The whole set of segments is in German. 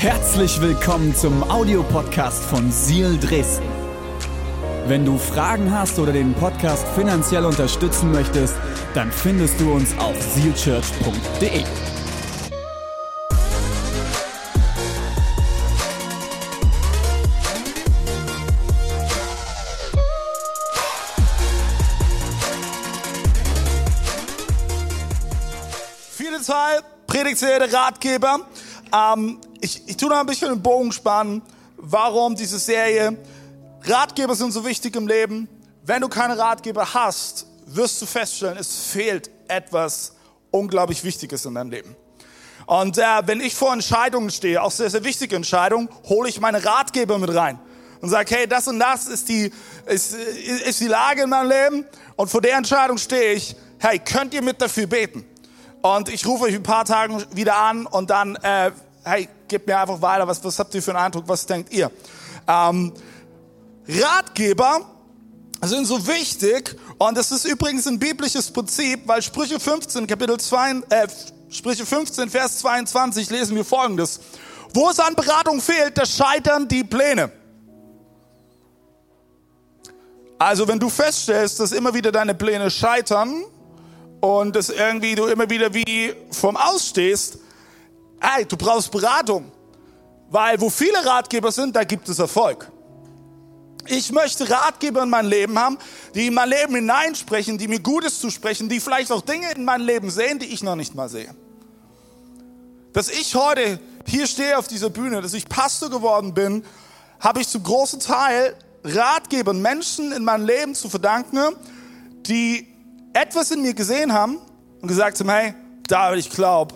Herzlich willkommen zum Audiopodcast von Seal Dresden. Wenn du Fragen hast oder den Podcast finanziell unterstützen möchtest, dann findest du uns auf sealchurch.de. Viele Zeit, Predigtserie, Ratgeber. Ähm, ich, ich tue noch ein bisschen den Bogen spannen, warum diese Serie. Ratgeber sind so wichtig im Leben. Wenn du keine Ratgeber hast, wirst du feststellen, es fehlt etwas unglaublich Wichtiges in deinem Leben. Und äh, wenn ich vor Entscheidungen stehe, auch sehr, sehr wichtige Entscheidungen, hole ich meine Ratgeber mit rein und sage, hey, das und das ist die, ist, ist die Lage in meinem Leben und vor der Entscheidung stehe ich, hey, könnt ihr mit dafür beten? Und ich rufe euch ein paar Tagen wieder an und dann, äh, hey, gebt mir einfach weiter, was, was habt ihr für einen Eindruck, was denkt ihr? Ähm, Ratgeber sind so wichtig und das ist übrigens ein biblisches Prinzip, weil Sprüche 15, Kapitel 2, äh, Sprüche 15, Vers 22 lesen wir folgendes. Wo es an Beratung fehlt, da scheitern die Pläne. Also wenn du feststellst, dass immer wieder deine Pläne scheitern und dass irgendwie du immer wieder wie vom Ausstehst, hey, du brauchst Beratung. Weil wo viele Ratgeber sind, da gibt es Erfolg. Ich möchte Ratgeber in mein Leben haben, die in mein Leben hineinsprechen, die mir Gutes zusprechen, die vielleicht auch Dinge in meinem Leben sehen, die ich noch nicht mal sehe. Dass ich heute hier stehe auf dieser Bühne, dass ich Pastor geworden bin, habe ich zum großen Teil Ratgebern, Menschen in meinem Leben zu verdanken, die etwas in mir gesehen haben und gesagt haben, hey, David, ich glaube,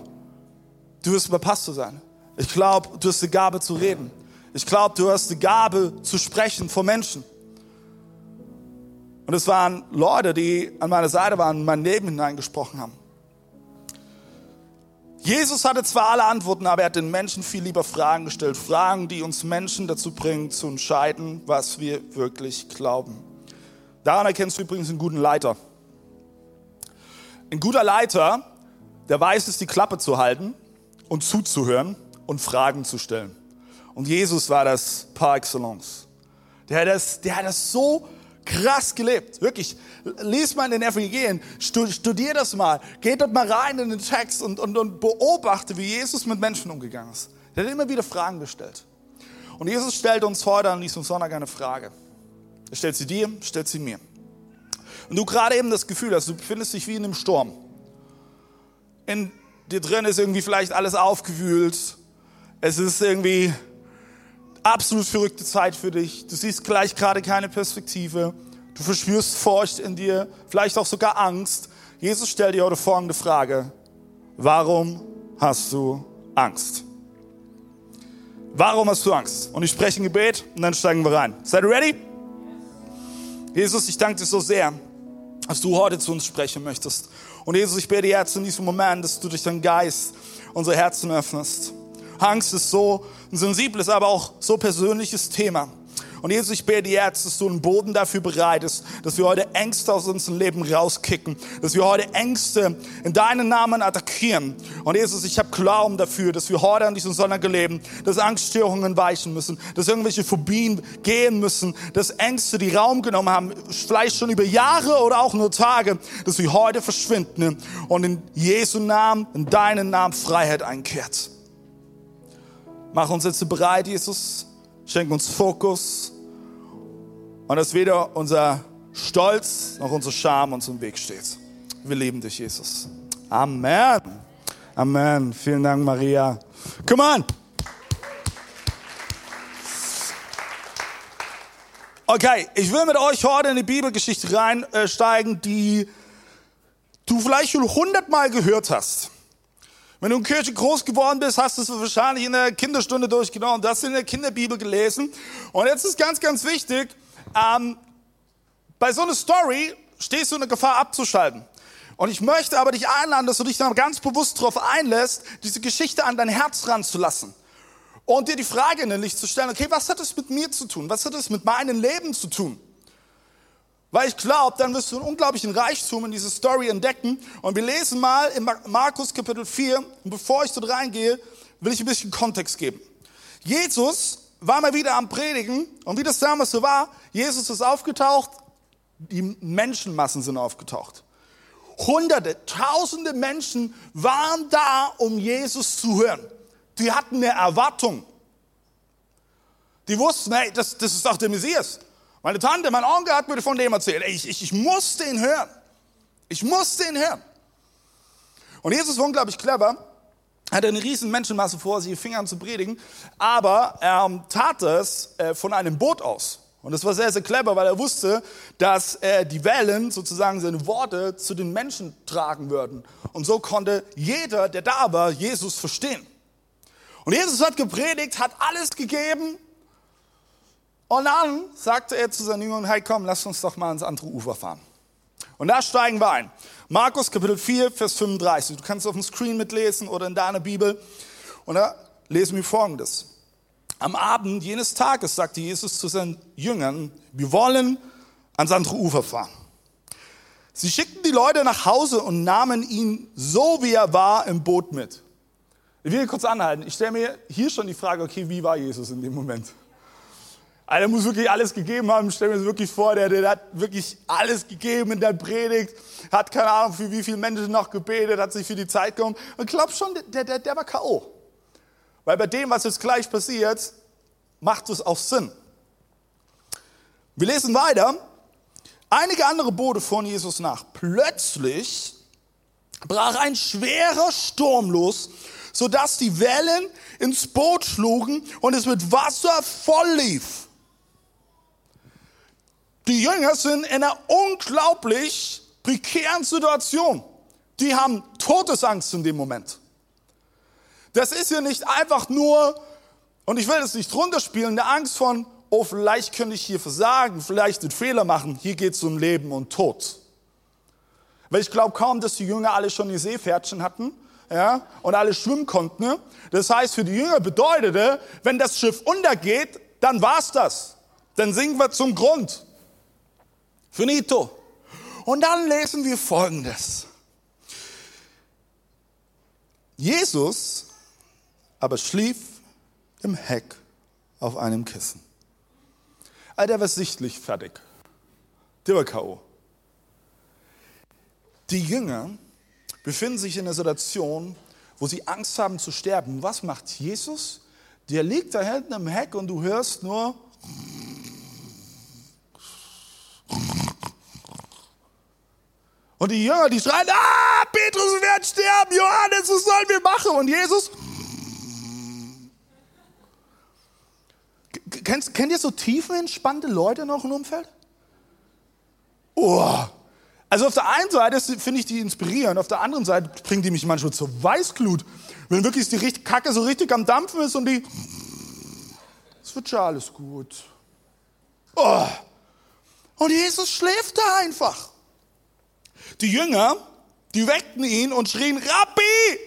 du wirst Pastor sein. Ich glaube, du hast die Gabe zu reden. Ich glaube, du hast die Gabe zu sprechen vor Menschen. Und es waren Leute, die an meiner Seite waren und mein Leben hineingesprochen haben. Jesus hatte zwar alle Antworten, aber er hat den Menschen viel lieber Fragen gestellt. Fragen, die uns Menschen dazu bringen, zu entscheiden, was wir wirklich glauben. Daran erkennst du übrigens einen guten Leiter. Ein guter Leiter, der weiß es, die Klappe zu halten und zuzuhören und Fragen zu stellen. Und Jesus war das par excellence. Der hat das, der hat das so krass gelebt. Wirklich. Lies mal in den Evangelien, studier das mal, geht dort mal rein in den Text und, und, und beobachte, wie Jesus mit Menschen umgegangen ist. Der hat immer wieder Fragen gestellt. Und Jesus stellt uns heute an diesem Sonntag eine Frage. Er stellt sie dir, stellt sie mir. Und du gerade eben das Gefühl hast, du befindest dich wie in einem Sturm. In dir drin ist irgendwie vielleicht alles aufgewühlt. Es ist irgendwie absolut verrückte Zeit für dich. Du siehst gleich gerade keine Perspektive. Du verspürst Furcht in dir, vielleicht auch sogar Angst. Jesus stellt dir heute folgende Frage. Warum hast du Angst? Warum hast du Angst? Und ich spreche ein Gebet und dann steigen wir rein. Seid ihr ready? Jesus, ich danke dir so sehr, dass du heute zu uns sprechen möchtest. Und Jesus, ich bete jetzt in diesem Moment, dass du durch deinen Geist unsere Herzen öffnest. Angst ist so ein sensibles, aber auch so persönliches Thema. Und Jesus, ich bete jetzt, dass du einen Boden dafür bereitest, dass wir heute Ängste aus unserem Leben rauskicken, dass wir heute Ängste in deinen Namen attackieren. Und Jesus, ich habe Glauben dafür, dass wir heute an diesem Sonntag leben, dass Angststörungen weichen müssen, dass irgendwelche Phobien gehen müssen, dass Ängste, die Raum genommen haben, vielleicht schon über Jahre oder auch nur Tage, dass sie heute verschwinden und in Jesu Namen, in deinen Namen Freiheit einkehrt. Mach uns jetzt bereit, Jesus. Schenk uns Fokus. Und dass weder unser Stolz noch unsere Scham uns im Weg steht. Wir lieben dich, Jesus. Amen. Amen. Vielen Dank, Maria. Come on. Okay, ich will mit euch heute in die Bibelgeschichte reinsteigen, die du vielleicht schon hundertmal gehört hast. Wenn du in Kirche groß geworden bist, hast du es wahrscheinlich in der Kinderstunde durchgenommen, hast in der Kinderbibel gelesen. Und jetzt ist ganz, ganz wichtig, ähm, bei so einer Story stehst du in der Gefahr abzuschalten. Und ich möchte aber dich einladen, dass du dich dann ganz bewusst darauf einlässt, diese Geschichte an dein Herz ranzulassen. Und dir die Frage Licht zu stellen, okay, was hat es mit mir zu tun? Was hat es mit meinem Leben zu tun? Weil ich glaube, dann wirst du einen unglaublichen Reichtum in diese Story entdecken. Und wir lesen mal in Markus Kapitel 4. Und bevor ich dort reingehe, will ich ein bisschen Kontext geben. Jesus war mal wieder am Predigen und wie das damals so war, Jesus ist aufgetaucht, die Menschenmassen sind aufgetaucht. Hunderte, tausende Menschen waren da, um Jesus zu hören. Die hatten eine Erwartung. Die wussten, hey, das, das ist doch der Messias. Meine Tante, mein Onkel hat mir von dem erzählt. Ich, ich, ich musste ihn hören. Ich musste ihn hören. Und Jesus war unglaublich clever. Er hatte eine riesen Menschenmasse vor sich, fing an zu predigen, aber er ähm, tat es äh, von einem Boot aus. Und das war sehr, sehr clever, weil er wusste, dass äh, die Wellen sozusagen seine Worte zu den Menschen tragen würden. Und so konnte jeder, der da war, Jesus verstehen. Und Jesus hat gepredigt, hat alles gegeben. Und dann sagte er zu seinen Jüngern, hey komm, lass uns doch mal ans andere Ufer fahren. Und da steigen wir ein. Markus Kapitel 4, Vers 35. Du kannst auf dem Screen mitlesen oder in deiner Bibel. Und da lesen wir Folgendes. Am Abend jenes Tages sagte Jesus zu seinen Jüngern, wir wollen ans andere Ufer fahren. Sie schickten die Leute nach Hause und nahmen ihn so, wie er war, im Boot mit. Ich will kurz anhalten. Ich stelle mir hier schon die Frage, okay, wie war Jesus in dem Moment? Also, er muss wirklich alles gegeben haben. Ich stelle mir das wirklich vor, der, der hat wirklich alles gegeben in der Predigt, hat keine Ahnung, für wie viele Menschen noch gebetet, hat sich für die Zeit genommen. Und ich glaube schon, der, der, der war K.O. Weil bei dem, was jetzt gleich passiert, macht es auch Sinn. Wir lesen weiter. Einige andere Boote fuhren Jesus nach. Plötzlich brach ein schwerer Sturm los, sodass die Wellen ins Boot schlugen und es mit Wasser voll lief. Die Jünger sind in einer unglaublich prekären Situation. Die haben Todesangst in dem Moment. Das ist ja nicht einfach nur, und ich will das nicht runterspielen, eine Angst von, oh, vielleicht könnte ich hier versagen, vielleicht einen Fehler machen. Hier geht es um Leben und Tod. Weil ich glaube kaum, dass die Jünger alle schon die Seepferdchen hatten ja, und alle schwimmen konnten. Ne? Das heißt, für die Jünger bedeutete, wenn das Schiff untergeht, dann war's das. Dann sinken wir zum Grund. Finito. Und dann lesen wir Folgendes. Jesus aber schlief im Heck auf einem Kissen. All der war sichtlich fertig. Der war K.O. Die Jünger befinden sich in einer Situation, wo sie Angst haben zu sterben. Was macht Jesus? Der liegt da hinten im Heck und du hörst nur. Und die Jünger, die schreien, ah, Petrus wird sterben, Johannes, was sollen wir machen? Und Jesus, Kennt, kennt ihr so tiefenentspannte Leute noch im Umfeld? Oh. Also auf der einen Seite finde ich die inspirierend, auf der anderen Seite bringen die mich manchmal zur Weißglut. Wenn wirklich die Kacke so richtig am Dampfen ist und die, es wird schon alles gut. Oh. Und Jesus schläft da einfach. Die Jünger, die weckten ihn und schrien, Rabbi,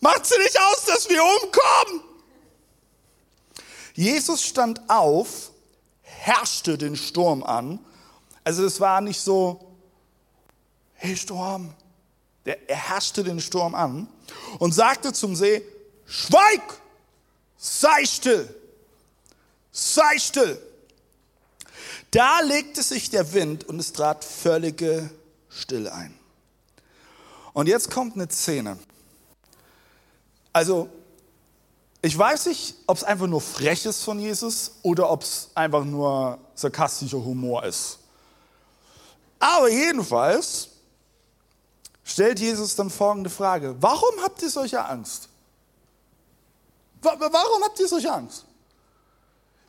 macht sie nicht aus, dass wir umkommen. Jesus stand auf, herrschte den Sturm an. Also es war nicht so, hey Sturm, er herrschte den Sturm an und sagte zum See, schweig, sei still, sei still. Da legte sich der Wind und es trat völlige Stille ein. Und jetzt kommt eine Szene. Also ich weiß nicht, ob es einfach nur frech ist von Jesus oder ob es einfach nur sarkastischer Humor ist. Aber jedenfalls stellt Jesus dann folgende Frage. Warum habt ihr solche Angst? Warum habt ihr solche Angst?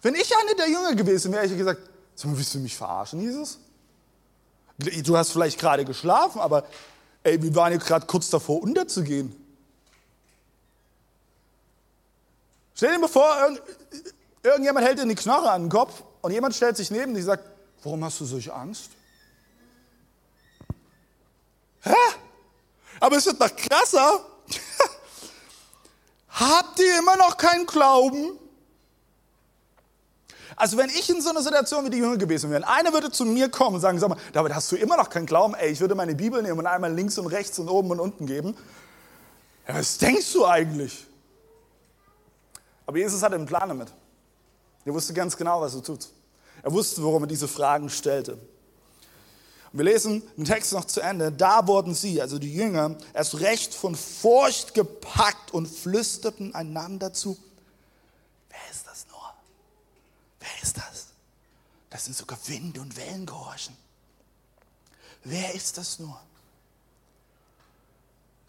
Wenn ich einer der Jünger gewesen wäre, hätte ich gesagt, willst du mich verarschen, Jesus? Du hast vielleicht gerade geschlafen, aber ey, wir waren ja gerade kurz davor, unterzugehen. Stell dir mal vor, irgend, irgendjemand hält dir die Knoche an den Kopf und jemand stellt sich neben dich und sagt, warum hast du solche Angst? Hä? Aber es wird noch krasser. Habt ihr immer noch keinen Glauben? Also wenn ich in so einer Situation wie die Jünger gewesen wäre, einer würde zu mir kommen und sagen, sag mal, David, hast du immer noch keinen Glauben? Ey, ich würde meine Bibel nehmen und einmal links und rechts und oben und unten geben. Ja, was denkst du eigentlich? Aber Jesus hatte einen Plan damit. Er wusste ganz genau, was er tut. Er wusste, warum er diese Fragen stellte. Und wir lesen den Text noch zu Ende. Da wurden sie, also die Jünger, erst recht von Furcht gepackt und flüsterten einander zu. Wer ist das nur? Wer ist das? Das sind sogar Wind und Wellen gehorchen. Wer ist das nur?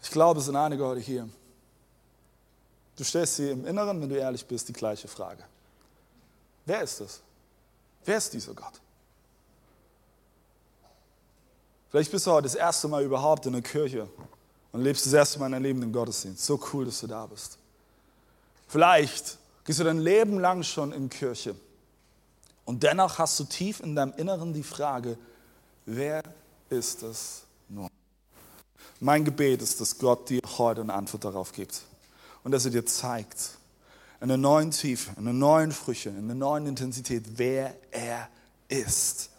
Ich glaube, es sind einige heute hier. Du stellst sie im Inneren, wenn du ehrlich bist, die gleiche Frage. Wer ist das? Wer ist dieser Gott? Vielleicht bist du heute das erste Mal überhaupt in der Kirche und lebst das erste Mal in deinem Leben im Gottesdienst. So cool, dass du da bist. Vielleicht gehst du dein Leben lang schon in Kirche und dennoch hast du tief in deinem Inneren die Frage, wer ist es nur? Mein Gebet ist, dass Gott dir heute eine Antwort darauf gibt und dass er dir zeigt, in einer neuen Tiefe, in einer neuen Früche, in einer neuen Intensität, wer er ist.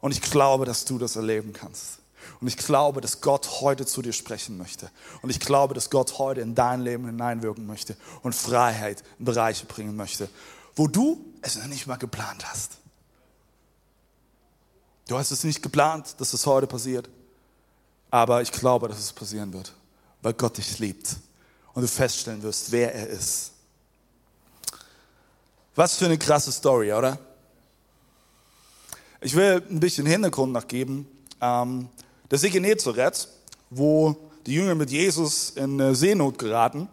Und ich glaube, dass du das erleben kannst. Und ich glaube, dass Gott heute zu dir sprechen möchte. Und ich glaube, dass Gott heute in dein Leben hineinwirken möchte und Freiheit in Bereiche bringen möchte, wo du es noch nicht mal geplant hast. Du hast es nicht geplant, dass es heute passiert. Aber ich glaube, dass es passieren wird, weil Gott dich liebt und du feststellen wirst, wer er ist. Was für eine krasse Story, oder? Ich will ein bisschen Hintergrund nachgeben. Ähm, der See Genezareth, wo die Jünger mit Jesus in Seenot geraten,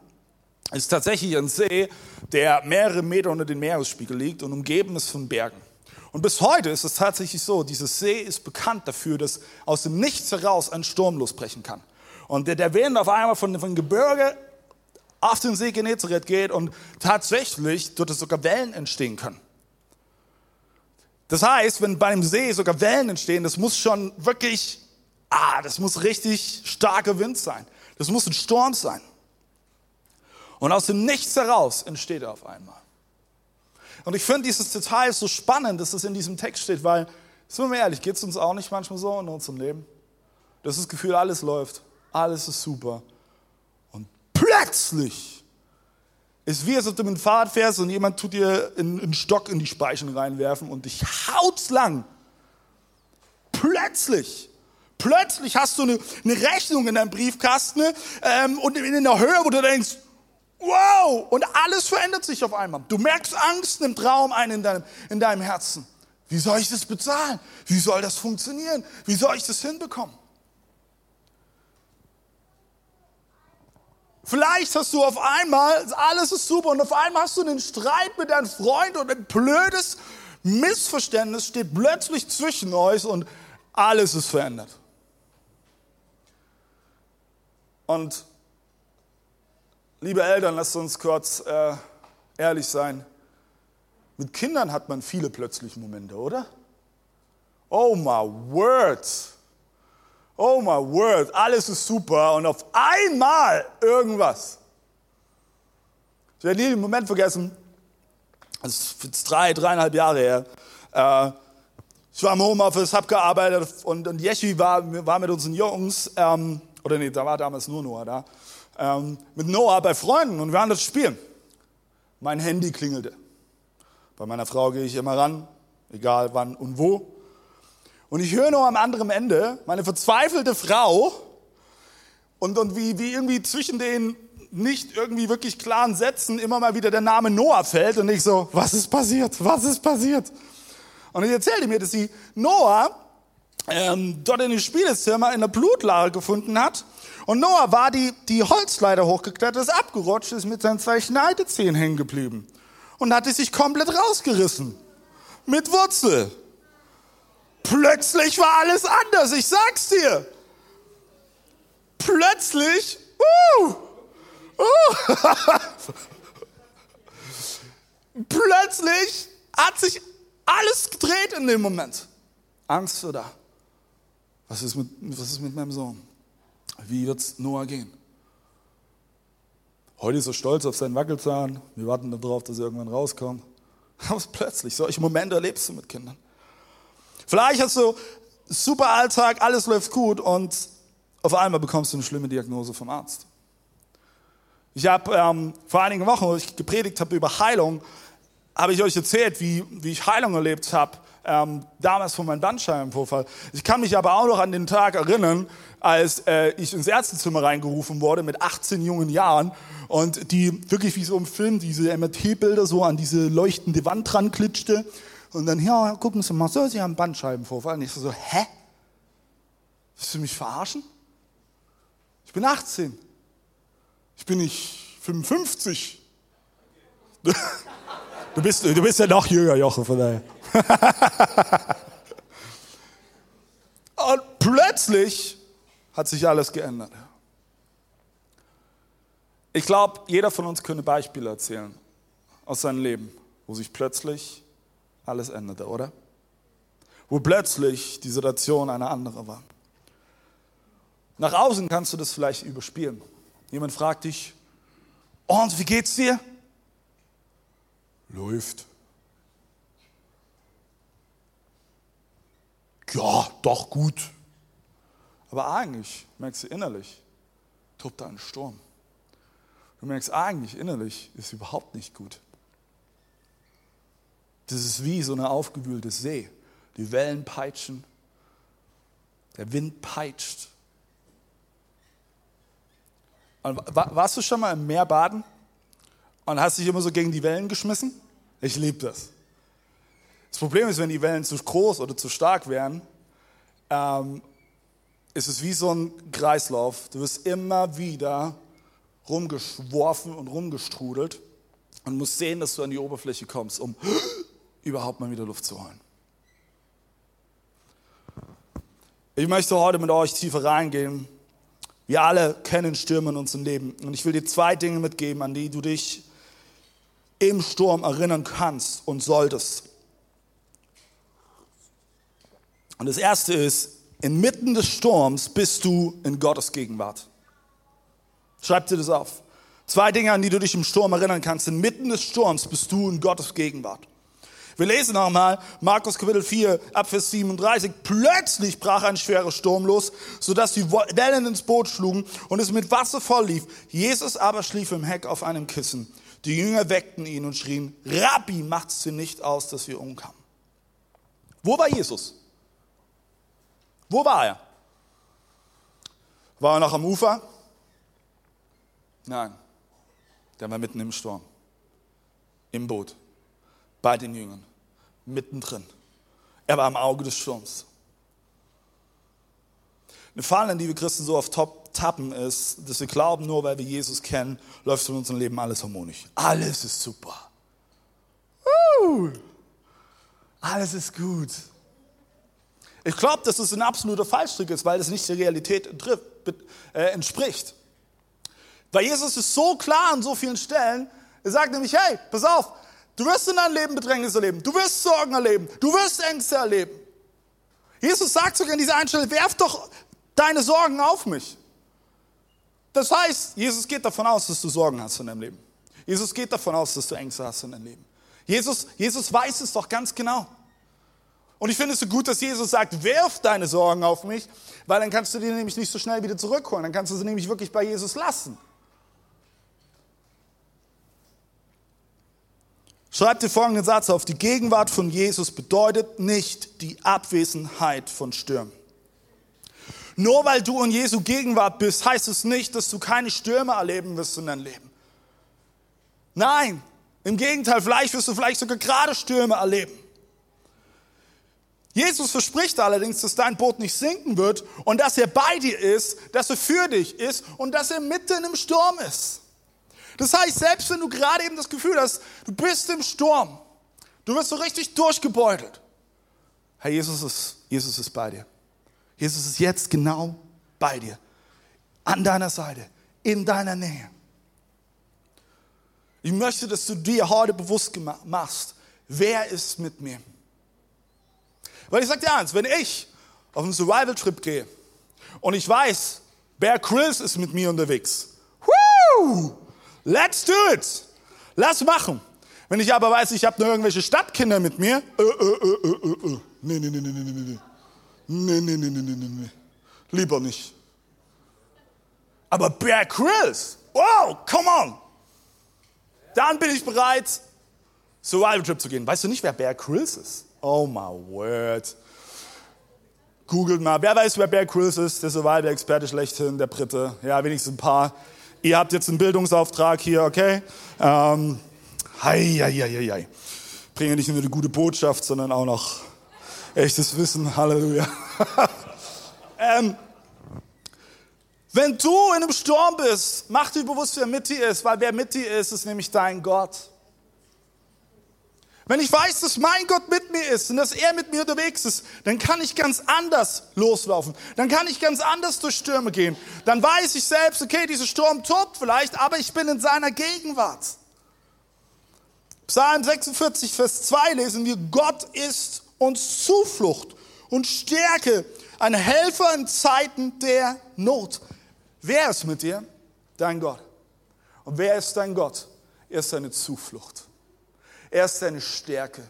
ist tatsächlich ein See, der mehrere Meter unter dem Meeresspiegel liegt und umgeben ist von Bergen. Und bis heute ist es tatsächlich so, dieses See ist bekannt dafür, dass aus dem Nichts heraus ein Sturm losbrechen kann. Und der, der Wind auf einmal von, von Gebirge auf den See Genezareth geht und tatsächlich dort sogar Wellen entstehen können. Das heißt, wenn bei einem See sogar Wellen entstehen, das muss schon wirklich, ah, das muss richtig starker Wind sein. Das muss ein Sturm sein. Und aus dem Nichts heraus entsteht er auf einmal. Und ich finde dieses Detail so spannend, dass es in diesem Text steht, weil, sind wir mal ehrlich, geht es uns auch nicht manchmal so in unserem Leben? Das ist das Gefühl, alles läuft, alles ist super. Plötzlich ist wie, als ob du mit dem Fahrrad fährst und jemand tut dir einen Stock in die Speichen reinwerfen und dich haut's lang. Plötzlich. Plötzlich hast du eine, eine Rechnung in deinem Briefkasten ähm, und in der Höhe, wo du denkst, Wow! Und alles verändert sich auf einmal. Du merkst Angst im Traum ein in deinem, in deinem Herzen. Wie soll ich das bezahlen? Wie soll das funktionieren? Wie soll ich das hinbekommen? Vielleicht hast du auf einmal, alles ist super, und auf einmal hast du einen Streit mit deinem Freund und ein blödes Missverständnis steht plötzlich zwischen euch und alles ist verändert. Und Liebe Eltern, lasst uns kurz äh, ehrlich sein. Mit Kindern hat man viele plötzliche Momente, oder? Oh my word. Oh my word. Alles ist super und auf einmal irgendwas. Ich werde nie den Moment vergessen. Das ist drei, dreieinhalb Jahre her. Äh, ich war im Homeoffice, habe gearbeitet und, und Jeschi war, war mit unseren Jungs, ähm, oder nee, da war damals nur Noah da ähm, mit Noah bei Freunden und wir waren das spielen. Mein Handy klingelte. Bei meiner Frau gehe ich immer ran, egal wann und wo. Und ich höre nur am anderen Ende meine verzweifelte Frau und, und wie, wie irgendwie zwischen den nicht irgendwie wirklich klaren Sätzen immer mal wieder der Name Noah fällt und ich so, was ist passiert? Was ist passiert? Und ich erzählte mir, dass sie Noah ähm, dort in dem Spielezimmer in der Blutlache gefunden hat und Noah war die, die Holzleiter hochgeklettert, ist abgerutscht, ist mit seinen zwei Schneidezähnen hängen geblieben und hatte sich komplett rausgerissen. Mit Wurzel. Plötzlich war alles anders, ich sag's dir. Plötzlich, uh, uh, plötzlich hat sich alles gedreht in dem Moment. Angst oder? Was ist mit, was ist mit meinem Sohn? Wie wird es Noah gehen? Heute ist er stolz auf seinen Wackelzahn. Wir warten darauf, dass er irgendwann rauskommt. Aber plötzlich, solche Momente erlebst du mit Kindern. Vielleicht hast du super Alltag, alles läuft gut und auf einmal bekommst du eine schlimme Diagnose vom Arzt. Ich habe ähm, vor einigen Wochen, wo ich gepredigt habe über Heilung, habe ich euch erzählt, wie, wie ich Heilung erlebt habe, ähm, damals von meinem Bandscheibenvorfall. Ich kann mich aber auch noch an den Tag erinnern, als äh, ich ins Ärztezimmer reingerufen wurde mit 18 jungen Jahren und die wirklich wie so im Film diese MRT-Bilder so an diese leuchtende Wand dran klitschte und dann, ja, gucken Sie mal so, Sie haben Bandscheibenvorfall. Und ich so, hä? Willst du mich verarschen? Ich bin 18. Ich bin nicht 55. Du bist, du bist ja noch jünger, Jochen, von daher. Und plötzlich hat sich alles geändert. Ich glaube, jeder von uns könnte Beispiele erzählen aus seinem Leben, wo sich plötzlich alles änderte, oder? Wo plötzlich die Situation eine andere war. Nach außen kannst du das vielleicht überspielen. Jemand fragt dich, und wie geht's dir? Läuft. Ja, doch gut. Aber eigentlich merkst du innerlich, tobt da ein Sturm. Du merkst eigentlich innerlich ist überhaupt nicht gut. Das ist wie so eine aufgewühlte See. Die Wellen peitschen, der Wind peitscht. Und warst du schon mal im Meer baden und hast dich immer so gegen die Wellen geschmissen? Ich liebe das. Das Problem ist, wenn die Wellen zu groß oder zu stark wären, ähm, ist es wie so ein Kreislauf. Du wirst immer wieder rumgeschworfen und rumgestrudelt und musst sehen, dass du an die Oberfläche kommst, um überhaupt mal wieder Luft zu holen. Ich möchte heute mit euch tiefer reingehen. Wir alle kennen Stürme in unserem Leben. Und ich will dir zwei Dinge mitgeben, an die du dich im Sturm erinnern kannst und solltest. Und das erste ist, inmitten des Sturms bist du in Gottes Gegenwart. Schreib dir das auf. Zwei Dinge, an die du dich im Sturm erinnern kannst. Inmitten des Sturms bist du in Gottes Gegenwart. Wir lesen nochmal Markus Kapitel 4, Abvers 37. Plötzlich brach ein schwerer Sturm los, sodass die Wellen ins Boot schlugen und es mit Wasser voll lief. Jesus aber schlief im Heck auf einem Kissen. Die Jünger weckten ihn und schrien, Rabbi, macht's dir nicht aus, dass wir umkamen. Wo war Jesus? Wo war er? War er noch am Ufer? Nein, der war mitten im Sturm, im Boot, bei den Jüngern, mittendrin. Er war am Auge des Sturms. Eine Falle, in die wir Christen so oft tappen, ist, dass wir glauben, nur weil wir Jesus kennen, läuft in unserem Leben alles harmonisch. Alles ist super. Uh, alles ist gut. Ich glaube, dass es ein absoluter Fallstrick ist, weil es nicht der Realität äh, entspricht. Weil Jesus ist so klar an so vielen Stellen, er sagt nämlich, hey, pass auf, du wirst in deinem Leben Bedrängnis erleben, du wirst Sorgen erleben, du wirst Ängste erleben. Jesus sagt sogar an dieser einen Stelle, werf doch deine Sorgen auf mich. Das heißt, Jesus geht davon aus, dass du Sorgen hast in deinem Leben. Jesus geht davon aus, dass du Ängste hast in deinem Leben. Jesus, Jesus weiß es doch ganz genau. Und ich finde es so gut, dass Jesus sagt, werf deine Sorgen auf mich, weil dann kannst du die nämlich nicht so schnell wieder zurückholen. Dann kannst du sie nämlich wirklich bei Jesus lassen. Schreib dir folgenden Satz auf. Die Gegenwart von Jesus bedeutet nicht die Abwesenheit von Stürmen. Nur weil du in Jesu Gegenwart bist, heißt es nicht, dass du keine Stürme erleben wirst in deinem Leben. Nein, im Gegenteil, vielleicht wirst du vielleicht sogar gerade Stürme erleben. Jesus verspricht allerdings, dass dein Boot nicht sinken wird und dass er bei dir ist, dass er für dich ist und dass er mitten im Sturm ist. Das heißt, selbst wenn du gerade eben das Gefühl hast, du bist im Sturm, du wirst so richtig durchgebeutelt, Herr Jesus ist, Jesus ist bei dir. Jesus ist jetzt genau bei dir, an deiner Seite, in deiner Nähe. Ich möchte, dass du dir heute bewusst machst, wer ist mit mir? Weil ich sage dir eins, wenn ich auf einen Survival-Trip gehe und ich weiß, Bear Chris ist mit mir unterwegs, Woo! Let's do it, lass machen. Wenn ich aber weiß, ich habe nur irgendwelche Stadtkinder mit mir, äh, äh, äh, äh, äh, nee, nee, nee, nee, nee, nee, nee. Nee, nee, nee, nee, nee, nee. Lieber nicht. Aber Bear Grylls, wow, come on. Dann bin ich bereit, Survival Trip zu gehen. Weißt du nicht, wer Bear Grylls ist? Oh my word. Googelt mal. Wer weiß, wer Bear Grylls ist? Der Survival-Experte schlechthin, der Brite. Ja, wenigstens ein paar. Ihr habt jetzt einen Bildungsauftrag hier, okay? Ähm, hei, hei, hei. Bringe nicht nur eine gute Botschaft, sondern auch noch echtes Wissen. Halleluja. ähm, wenn du in einem Sturm bist, mach dir bewusst, wer mit dir ist, weil wer mit dir ist, ist nämlich dein Gott. Wenn ich weiß, dass mein Gott mit mir ist und dass er mit mir unterwegs ist, dann kann ich ganz anders loslaufen. Dann kann ich ganz anders durch Stürme gehen. Dann weiß ich selbst, okay, dieser Sturm tobt vielleicht, aber ich bin in seiner Gegenwart. Psalm 46, Vers 2 lesen wir, Gott ist uns Zuflucht und Stärke, ein Helfer in Zeiten der Not. Wer ist mit dir? Dein Gott. Und wer ist dein Gott? Er ist deine Zuflucht. Er ist deine Stärke.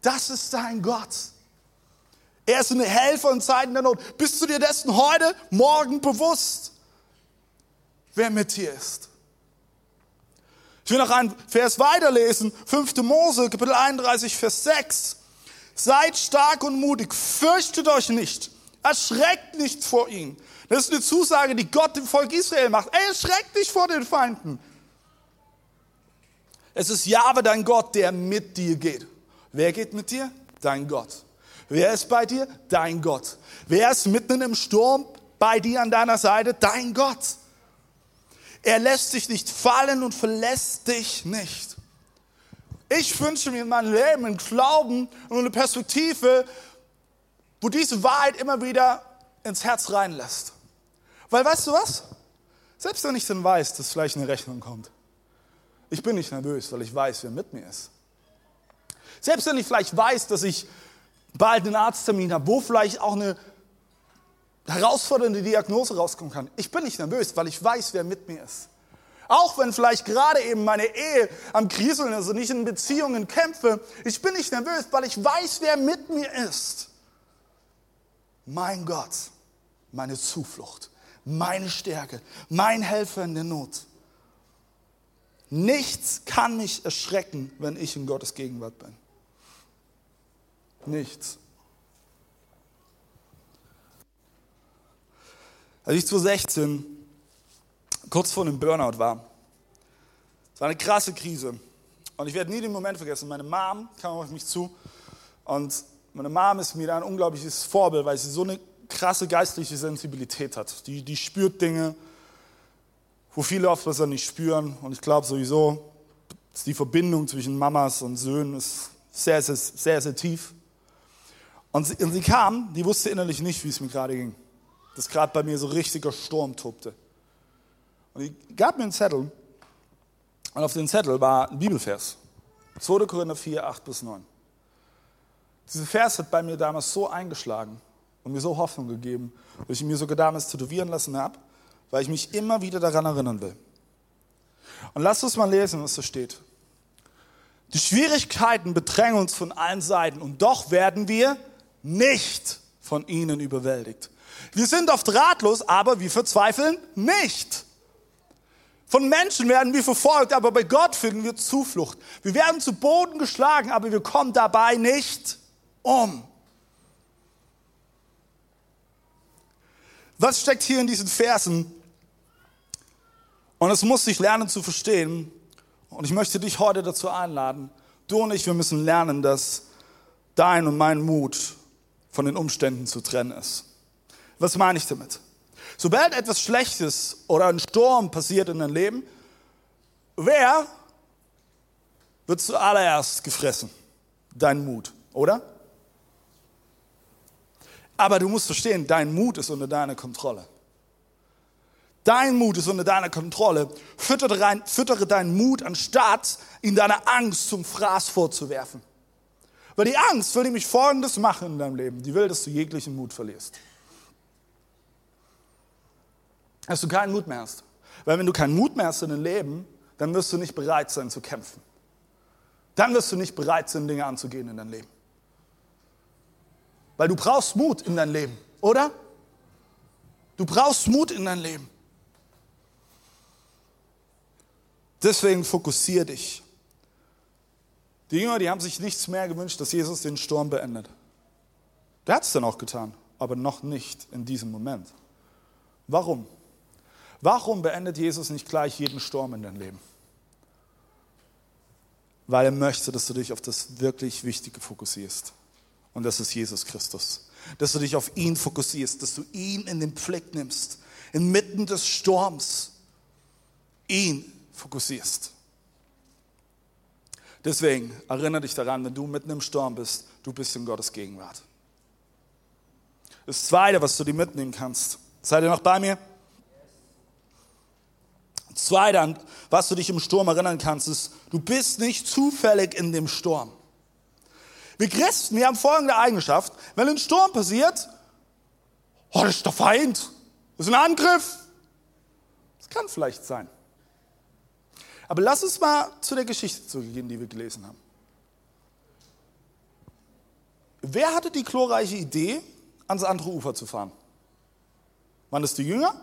Das ist dein Gott. Er ist ein Helfer in Zeiten der Not. Bist du dir dessen heute, morgen bewusst, wer mit dir ist? Ich will noch einen Vers weiterlesen. 5. Mose, Kapitel 31, Vers 6. Seid stark und mutig, fürchtet euch nicht, erschreckt nicht vor ihm. Das ist eine Zusage, die Gott dem Volk Israel macht. Ey, erschreckt nicht vor den Feinden. Es ist Jahwe, dein Gott, der mit dir geht. Wer geht mit dir? Dein Gott. Wer ist bei dir? Dein Gott. Wer ist mitten im Sturm bei dir an deiner Seite? Dein Gott. Er lässt dich nicht fallen und verlässt dich nicht. Ich wünsche mir in meinem Leben einen Glauben und eine Perspektive, wo diese Wahrheit immer wieder ins Herz reinlässt. Weil weißt du was? Selbst wenn ich dann weiß, dass vielleicht eine Rechnung kommt, ich bin nicht nervös, weil ich weiß, wer mit mir ist. Selbst wenn ich vielleicht weiß, dass ich bald einen Arzttermin habe, wo vielleicht auch eine herausfordernde Diagnose rauskommen kann. Ich bin nicht nervös, weil ich weiß, wer mit mir ist. Auch wenn vielleicht gerade eben meine Ehe am Kriseln ist und ich in Beziehungen kämpfe, ich bin nicht nervös, weil ich weiß, wer mit mir ist. Mein Gott, meine Zuflucht, meine Stärke, mein Helfer in der Not. Nichts kann mich erschrecken, wenn ich in Gottes Gegenwart bin. Nichts. Als ich 2016 kurz vor einem Burnout war, es war eine krasse Krise. Und ich werde nie den Moment vergessen. Meine Mom kam auf mich zu und meine Mom ist mir ein unglaubliches Vorbild, weil sie so eine krasse geistliche Sensibilität hat. Die, die spürt Dinge, wo viele oft was nicht spüren. Und ich glaube sowieso, die Verbindung zwischen Mamas und Söhnen ist sehr, sehr, sehr, sehr tief. Und sie, und sie kam, die wusste innerlich nicht, wie es mir gerade ging dass gerade bei mir so richtiger Sturm tobte. Und die gab mir einen Zettel und auf dem Zettel war ein Bibelvers. 2. Korinther 4, 8 bis 9. Dieser Vers hat bei mir damals so eingeschlagen und mir so Hoffnung gegeben, dass ich mir sogar damals tätowieren lassen habe, weil ich mich immer wieder daran erinnern will. Und lasst uns mal lesen, was da steht. Die Schwierigkeiten bedrängen uns von allen Seiten und doch werden wir nicht von ihnen überwältigt. Wir sind oft ratlos, aber wir verzweifeln nicht. Von Menschen werden wir verfolgt, aber bei Gott finden wir Zuflucht. Wir werden zu Boden geschlagen, aber wir kommen dabei nicht um. Was steckt hier in diesen Versen? Und das muss ich lernen zu verstehen. Und ich möchte dich heute dazu einladen. Du und ich, wir müssen lernen, dass dein und mein Mut von den Umständen zu trennen ist. Was meine ich damit? Sobald etwas Schlechtes oder ein Sturm passiert in deinem Leben, wer wird zuallererst gefressen? Dein Mut, oder? Aber du musst verstehen, dein Mut ist unter deiner Kontrolle. Dein Mut ist unter deiner Kontrolle. Füttere, rein, füttere deinen Mut, anstatt ihn deiner Angst zum Fraß vorzuwerfen. Weil die Angst will nämlich Folgendes machen in deinem Leben. Die will, dass du jeglichen Mut verlierst dass du keinen Mut mehr hast. Weil wenn du keinen Mut mehr hast in deinem Leben, dann wirst du nicht bereit sein zu kämpfen. Dann wirst du nicht bereit sein, Dinge anzugehen in deinem Leben. Weil du brauchst Mut in deinem Leben, oder? Du brauchst Mut in deinem Leben. Deswegen fokussier dich. Die Jünger, die haben sich nichts mehr gewünscht, dass Jesus den Sturm beendet. Der hat es dann auch getan, aber noch nicht in diesem Moment. Warum? Warum beendet Jesus nicht gleich jeden Sturm in deinem Leben? Weil er möchte, dass du dich auf das wirklich Wichtige fokussierst. Und das ist Jesus Christus. Dass du dich auf ihn fokussierst, dass du ihn in den Blick nimmst, inmitten des Sturms. Ihn fokussierst. Deswegen erinnere dich daran, wenn du mitten im Sturm bist, du bist in Gottes Gegenwart. Das Zweite, was du dir mitnehmen kannst, seid ihr noch bei mir? Das Zweite, was du dich im Sturm erinnern kannst, ist, du bist nicht zufällig in dem Sturm. Wir Christen, wir haben folgende Eigenschaft. Wenn ein Sturm passiert, oh, das ist der Feind. Das ist ein Angriff. Das kann vielleicht sein. Aber lass uns mal zu der Geschichte zurückgehen, die wir gelesen haben. Wer hatte die glorreiche Idee, ans andere Ufer zu fahren? Waren das die Jünger?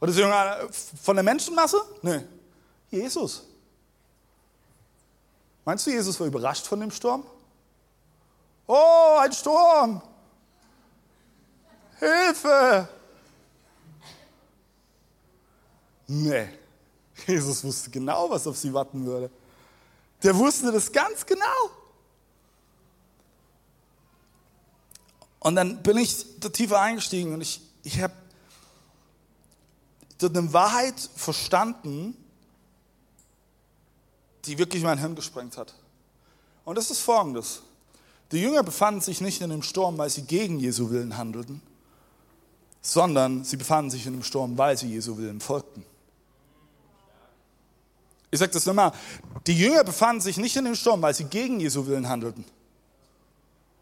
War das die Jünger von der Menschenmasse? Nee. Jesus. Meinst du, Jesus war überrascht von dem Sturm? Oh, ein Sturm! Hilfe! Nee. Jesus wusste genau, was auf sie warten würde. Der wusste das ganz genau. Und dann bin ich da tiefer eingestiegen und ich, ich habe dort eine Wahrheit verstanden, die wirklich mein Hirn gesprengt hat. Und das ist folgendes. Die Jünger befanden sich nicht in dem Sturm, weil sie gegen Jesu Willen handelten, sondern sie befanden sich in dem Sturm, weil sie Jesu Willen folgten. Ich sage das nochmal. Die Jünger befanden sich nicht in dem Sturm, weil sie gegen Jesu Willen handelten.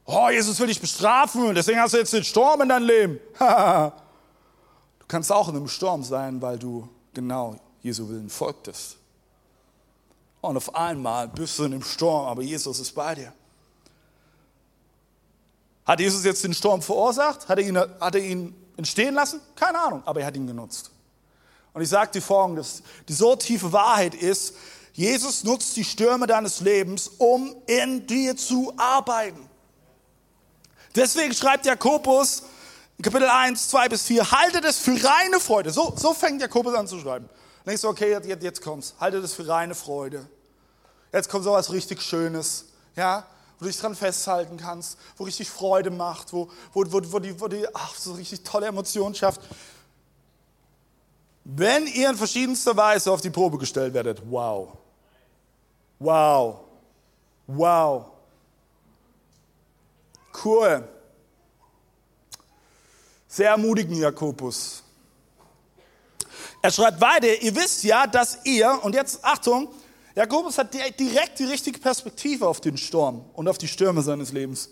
Oh, Jesus will dich bestrafen, deswegen hast du jetzt den Sturm in deinem Leben. du kannst auch in einem Sturm sein, weil du genau Jesu Willen folgtest. Und auf einmal bist du in dem Sturm, aber Jesus ist bei dir. Hat Jesus jetzt den Sturm verursacht? Hat er ihn, hat er ihn entstehen lassen? Keine Ahnung, aber er hat ihn genutzt. Und ich sage dir folgendes, die so tiefe Wahrheit ist, Jesus nutzt die Stürme deines Lebens, um in dir zu arbeiten. Deswegen schreibt Jakobus Kapitel 1, 2 bis 4, haltet es für reine Freude. So, so fängt Jakobus an zu schreiben. Denkst du, okay, jetzt, jetzt kommt's. Haltet es für reine Freude. Jetzt kommt sowas richtig Schönes. Ja, wo du dich dran festhalten kannst, wo richtig Freude macht, wo, wo, wo, wo, die, wo die ach, so richtig tolle Emotionen schafft. Wenn ihr in verschiedenster Weise auf die Probe gestellt werdet, wow. Wow. Wow. Cool. Sehr ermutigend, Jakobus. Er schreibt weiter, ihr wisst ja, dass ihr, und jetzt Achtung, Jakobus hat direkt die richtige Perspektive auf den Sturm und auf die Stürme seines Lebens.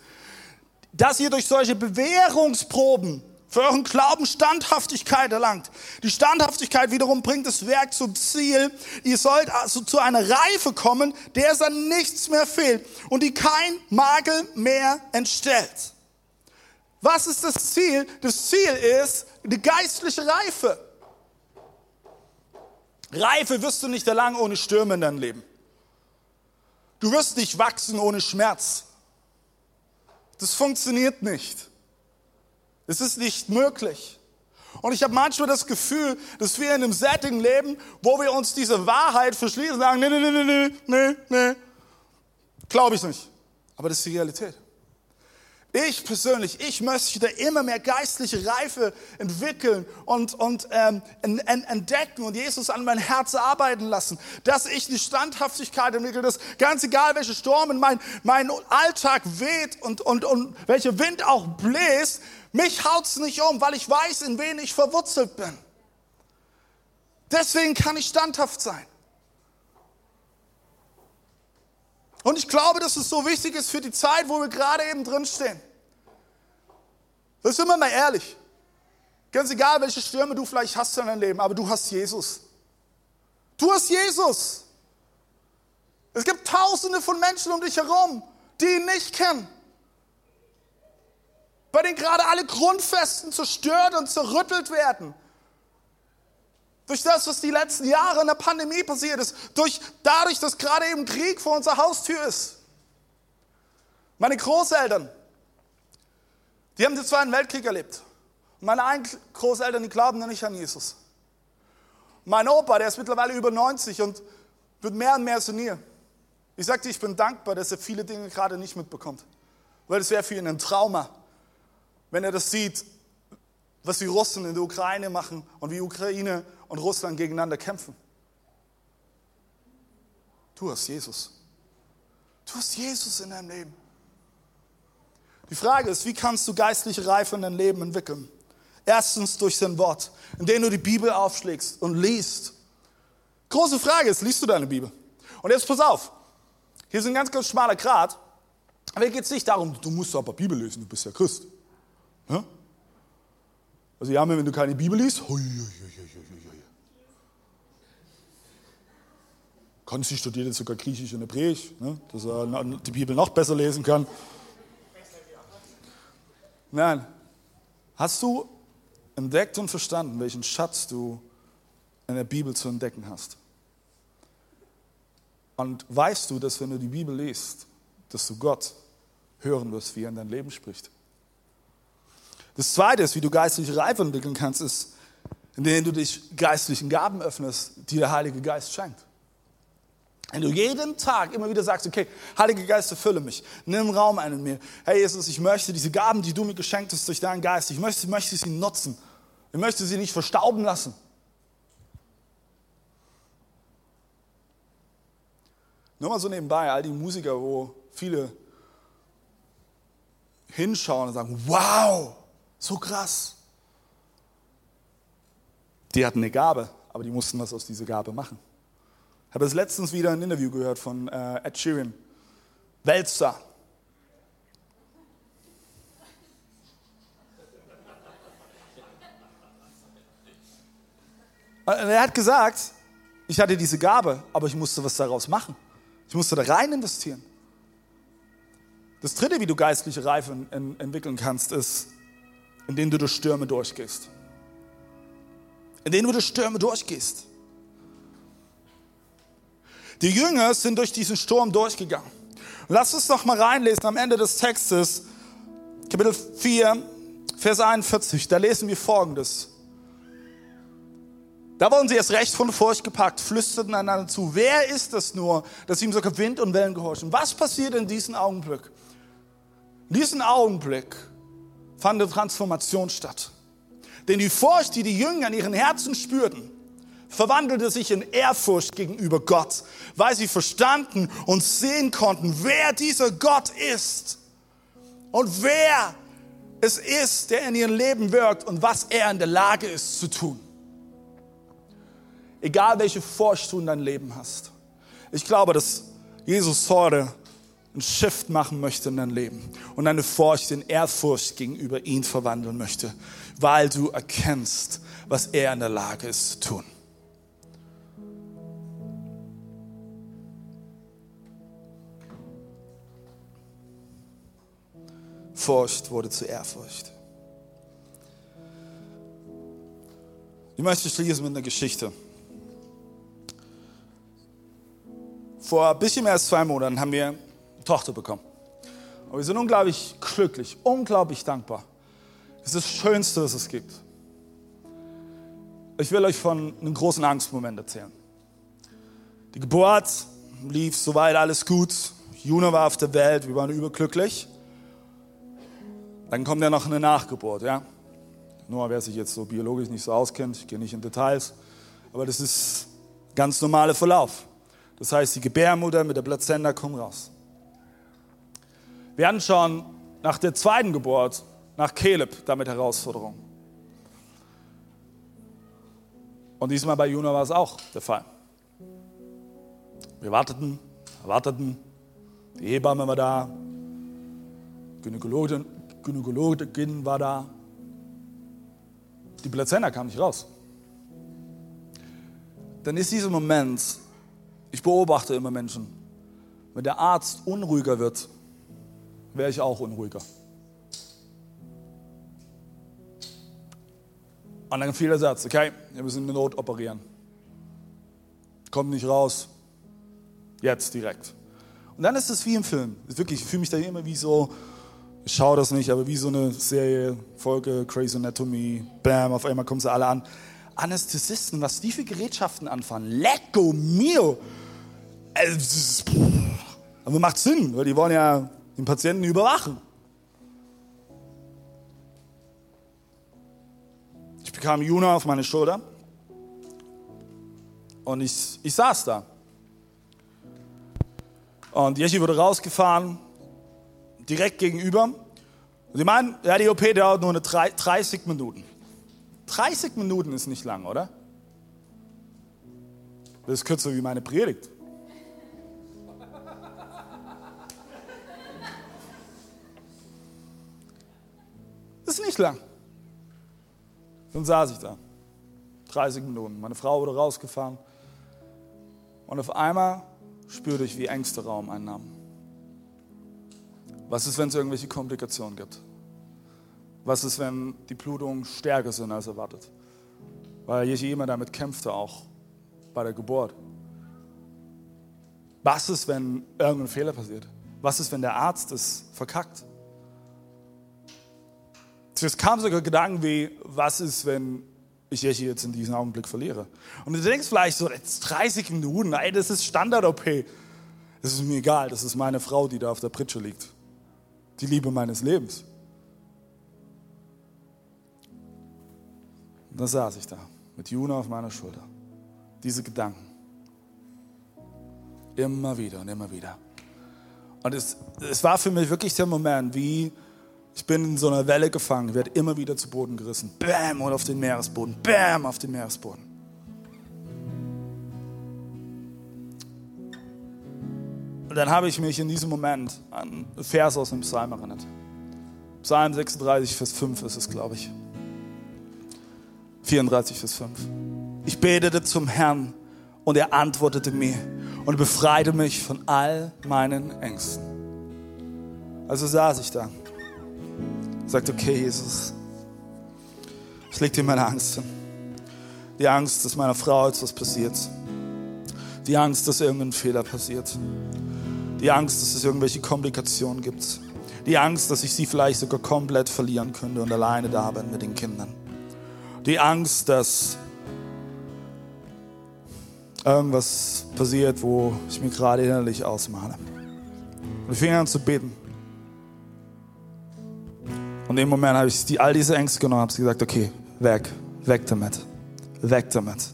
Dass ihr durch solche Bewährungsproben für euren Glauben Standhaftigkeit erlangt. Die Standhaftigkeit wiederum bringt das Werk zum Ziel. Ihr sollt also zu einer Reife kommen, der es dann nichts mehr fehlt und die kein Makel mehr entstellt. Was ist das Ziel? Das Ziel ist die geistliche Reife. Reife wirst du nicht erlangen ohne Stürme in deinem Leben. Du wirst nicht wachsen ohne Schmerz. Das funktioniert nicht. Es ist nicht möglich. Und ich habe manchmal das Gefühl, dass wir in einem Setting leben, wo wir uns diese Wahrheit verschließen und sagen, nee, nee, nee, nee, nee, nee. Glaube ich nicht. Aber das ist die Realität. Ich persönlich, ich möchte immer mehr geistliche Reife entwickeln und, und ähm, entdecken und Jesus an mein Herz arbeiten lassen, dass ich die Standhaftigkeit entwickle, dass ganz egal, welche Sturm in mein, mein Alltag weht und, und, und welcher Wind auch bläst, mich haut's nicht um, weil ich weiß, in wen ich verwurzelt bin. Deswegen kann ich standhaft sein. Und ich glaube, dass es so wichtig ist für die Zeit, wo wir gerade eben drinstehen. Das sind wir mal ehrlich. Ganz egal, welche Stürme du vielleicht hast in deinem Leben, aber du hast Jesus. Du hast Jesus. Es gibt tausende von Menschen um dich herum, die ihn nicht kennen. Bei denen gerade alle Grundfesten zerstört und zerrüttelt werden. Durch das, was die letzten Jahre in der Pandemie passiert ist, durch, dadurch, dass gerade eben Krieg vor unserer Haustür ist. Meine Großeltern, die haben den Zweiten Weltkrieg erlebt. Meine Großeltern, die glauben noch nicht an Jesus. Mein Opa, der ist mittlerweile über 90 und wird mehr und mehr senior. Ich sagte, ich bin dankbar, dass er viele Dinge gerade nicht mitbekommt. Weil es wäre für ihn ein Trauma, wenn er das sieht, was die Russen in der Ukraine machen und wie Ukraine und Russland gegeneinander kämpfen. Du hast Jesus. Du hast Jesus in deinem Leben. Die Frage ist, wie kannst du geistliche Reife in deinem Leben entwickeln? Erstens durch sein Wort, indem du die Bibel aufschlägst und liest. Große Frage ist, liest du deine Bibel? Und jetzt pass auf, hier ist ein ganz, ganz schmaler Grat. Aber hier geht es nicht darum, du musst aber Bibel lesen, du bist ja Christ. Ja? Also ja, wenn du keine Bibel liest, hui, hui, hui, Konzi studiert jetzt sogar Griechisch und Hebräisch, ne, dass er die Bibel noch besser lesen kann. Nein. Hast du entdeckt und verstanden, welchen Schatz du in der Bibel zu entdecken hast? Und weißt du, dass wenn du die Bibel liest, dass du Gott hören wirst, wie er in dein Leben spricht? Das Zweite ist, wie du geistliche Reife entwickeln kannst, ist, indem du dich geistlichen Gaben öffnest, die der Heilige Geist schenkt. Wenn du jeden Tag immer wieder sagst, okay, Heiliger Geist, erfülle mich, nimm Raum ein in mir. Hey Jesus, ich möchte diese Gaben, die du mir geschenkt hast durch deinen Geist, ich möchte, ich möchte sie nutzen. Ich möchte sie nicht verstauben lassen. Nur mal so nebenbei, all die Musiker, wo viele hinschauen und sagen, wow, so krass. Die hatten eine Gabe, aber die mussten was aus dieser Gabe machen. Ich habe es letztens wieder ein Interview gehört von äh, Ed Sheeran, Weltstar. Er hat gesagt, ich hatte diese Gabe, aber ich musste was daraus machen. Ich musste da rein investieren. Das dritte, wie du geistliche Reife entwickeln kannst, ist, indem du durch Stürme durchgehst. Indem du durch Stürme durchgehst. Die Jünger sind durch diesen Sturm durchgegangen. Lass uns noch mal reinlesen am Ende des Textes, Kapitel 4, Vers 41. Da lesen wir folgendes. Da wurden sie erst recht von Furcht gepackt, flüsterten einander zu. Wer ist das nur, dass ihm sogar Wind und Wellen gehorchen? Was passiert in diesem Augenblick? In diesem Augenblick fand eine Transformation statt. Denn die Furcht, die die Jünger in ihren Herzen spürten, verwandelte sich in Ehrfurcht gegenüber Gott, weil sie verstanden und sehen konnten, wer dieser Gott ist und wer es ist, der in ihrem Leben wirkt und was er in der Lage ist zu tun. Egal welche Furcht du in deinem Leben hast. Ich glaube, dass Jesus heute einen Shift machen möchte in dein Leben und deine Furcht in Ehrfurcht gegenüber ihm verwandeln möchte, weil du erkennst, was er in der Lage ist zu tun. Furcht wurde zu Ehrfurcht. Ich möchte schließen mit einer Geschichte. Vor ein bisschen mehr als zwei Monaten haben wir Tochter bekommen. Und wir sind unglaublich glücklich, unglaublich dankbar. Das ist das Schönste, was es gibt. Ich will euch von einem großen Angstmoment erzählen. Die Geburt lief soweit alles gut. Juna war auf der Welt, wir waren überglücklich. Dann kommt ja noch eine Nachgeburt, ja. Nur wer sich jetzt so biologisch nicht so auskennt, ich gehe nicht in Details, aber das ist ganz normaler Verlauf. Das heißt, die Gebärmutter mit der Plazenta kommt raus. Wir hatten schon nach der zweiten Geburt, nach Caleb, damit Herausforderungen. Und diesmal bei Juna war es auch der Fall. Wir warteten, warteten, die Hebamme war da, Gynäkologin, Gynäkologin war da. Die Plazenta kam nicht raus. Dann ist dieser Moment, ich beobachte immer Menschen, wenn der Arzt unruhiger wird, wäre ich auch unruhiger. Und dann fiel der Satz, okay, wir müssen eine Not operieren. Kommt nicht raus. Jetzt direkt. Und dann ist es wie im Film. Wirklich, ich fühle mich da immer wie so, ich schaue das nicht, aber wie so eine Serie, Folge, Crazy Anatomy, bam, auf einmal kommen sie alle an. Anästhesisten, was die für Gerätschaften anfahren. Lecco mio! Also, aber macht Sinn, weil die wollen ja den Patienten überwachen. Ich bekam Juna auf meine Schulter und ich, ich saß da. Und Jeschi wurde rausgefahren, direkt gegenüber. Und sie meinen, ja, die OP dauert nur eine 30 Minuten. 30 Minuten ist nicht lang, oder? Das ist kürzer wie meine Predigt. Nicht lang. Dann saß ich da. 30 Minuten. Meine Frau wurde rausgefahren. Und auf einmal spürte ich, wie Ängste Raum einnahmen. Was ist, wenn es irgendwelche Komplikationen gibt? Was ist, wenn die Blutungen stärker sind als erwartet? Weil Jesu immer damit kämpfte, auch bei der Geburt. Was ist, wenn irgendein Fehler passiert? Was ist, wenn der Arzt es verkackt? Es kam sogar Gedanken wie, was ist, wenn ich Jechi jetzt in diesem Augenblick verliere? Und du denkst vielleicht so, jetzt 30 Minuten, ey, das ist Standard-OP. Das ist mir egal, das ist meine Frau, die da auf der Pritsche liegt. Die Liebe meines Lebens. Und da saß ich da, mit Juna auf meiner Schulter. Diese Gedanken. Immer wieder und immer wieder. Und es, es war für mich wirklich der Moment, wie ich bin in so einer Welle gefangen, werde immer wieder zu Boden gerissen. Bäm und auf den Meeresboden. Bäm auf den Meeresboden. Und dann habe ich mich in diesem Moment an Vers aus dem Psalm erinnert. Psalm 36, Vers 5 ist es, glaube ich. 34, Vers 5. Ich betete zum Herrn und er antwortete mir und befreite mich von all meinen Ängsten. Also saß ich da sagt, okay, Jesus, ich lege dir meine Angst hin. Die Angst, dass meiner Frau etwas passiert. Die Angst, dass irgendein Fehler passiert. Die Angst, dass es irgendwelche Komplikationen gibt. Die Angst, dass ich sie vielleicht sogar komplett verlieren könnte und alleine da bin mit den Kindern. Die Angst, dass irgendwas passiert, wo ich mir gerade innerlich ausmale. Und ich fing an zu beten. Und im Moment habe ich die, all diese Ängste genommen und habe gesagt, okay, weg, weg damit, weg damit.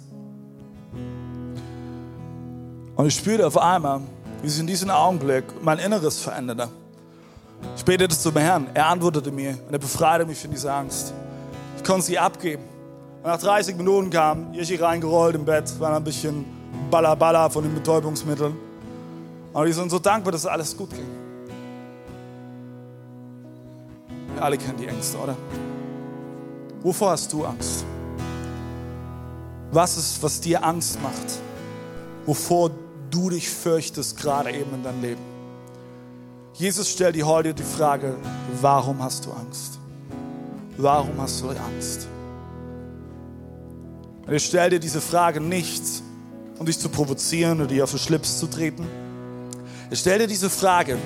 Und ich spürte auf einmal, wie sich in diesem Augenblick mein Inneres veränderte. Ich betete zum Herrn, er antwortete mir und er befreite mich von dieser Angst. Ich konnte sie abgeben. Und nach 30 Minuten kam Jeschi reingerollt im Bett, war ein bisschen Balla von den Betäubungsmitteln. Und wir sind so dankbar, dass alles gut ging. Wir alle kennen die Ängste, oder? Wovor hast du Angst? Was ist, was dir Angst macht? Wovor du dich fürchtest, gerade eben in deinem Leben? Jesus stellt dir heute die Frage, warum hast du Angst? Warum hast du Angst? Und er stellt dir diese Frage nicht, um dich zu provozieren oder dir auf den Schlips zu treten. Er stellt dir diese Frage,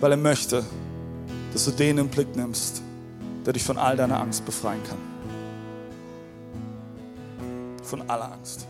weil er möchte, dass du den im Blick nimmst, der dich von all deiner Angst befreien kann. Von aller Angst.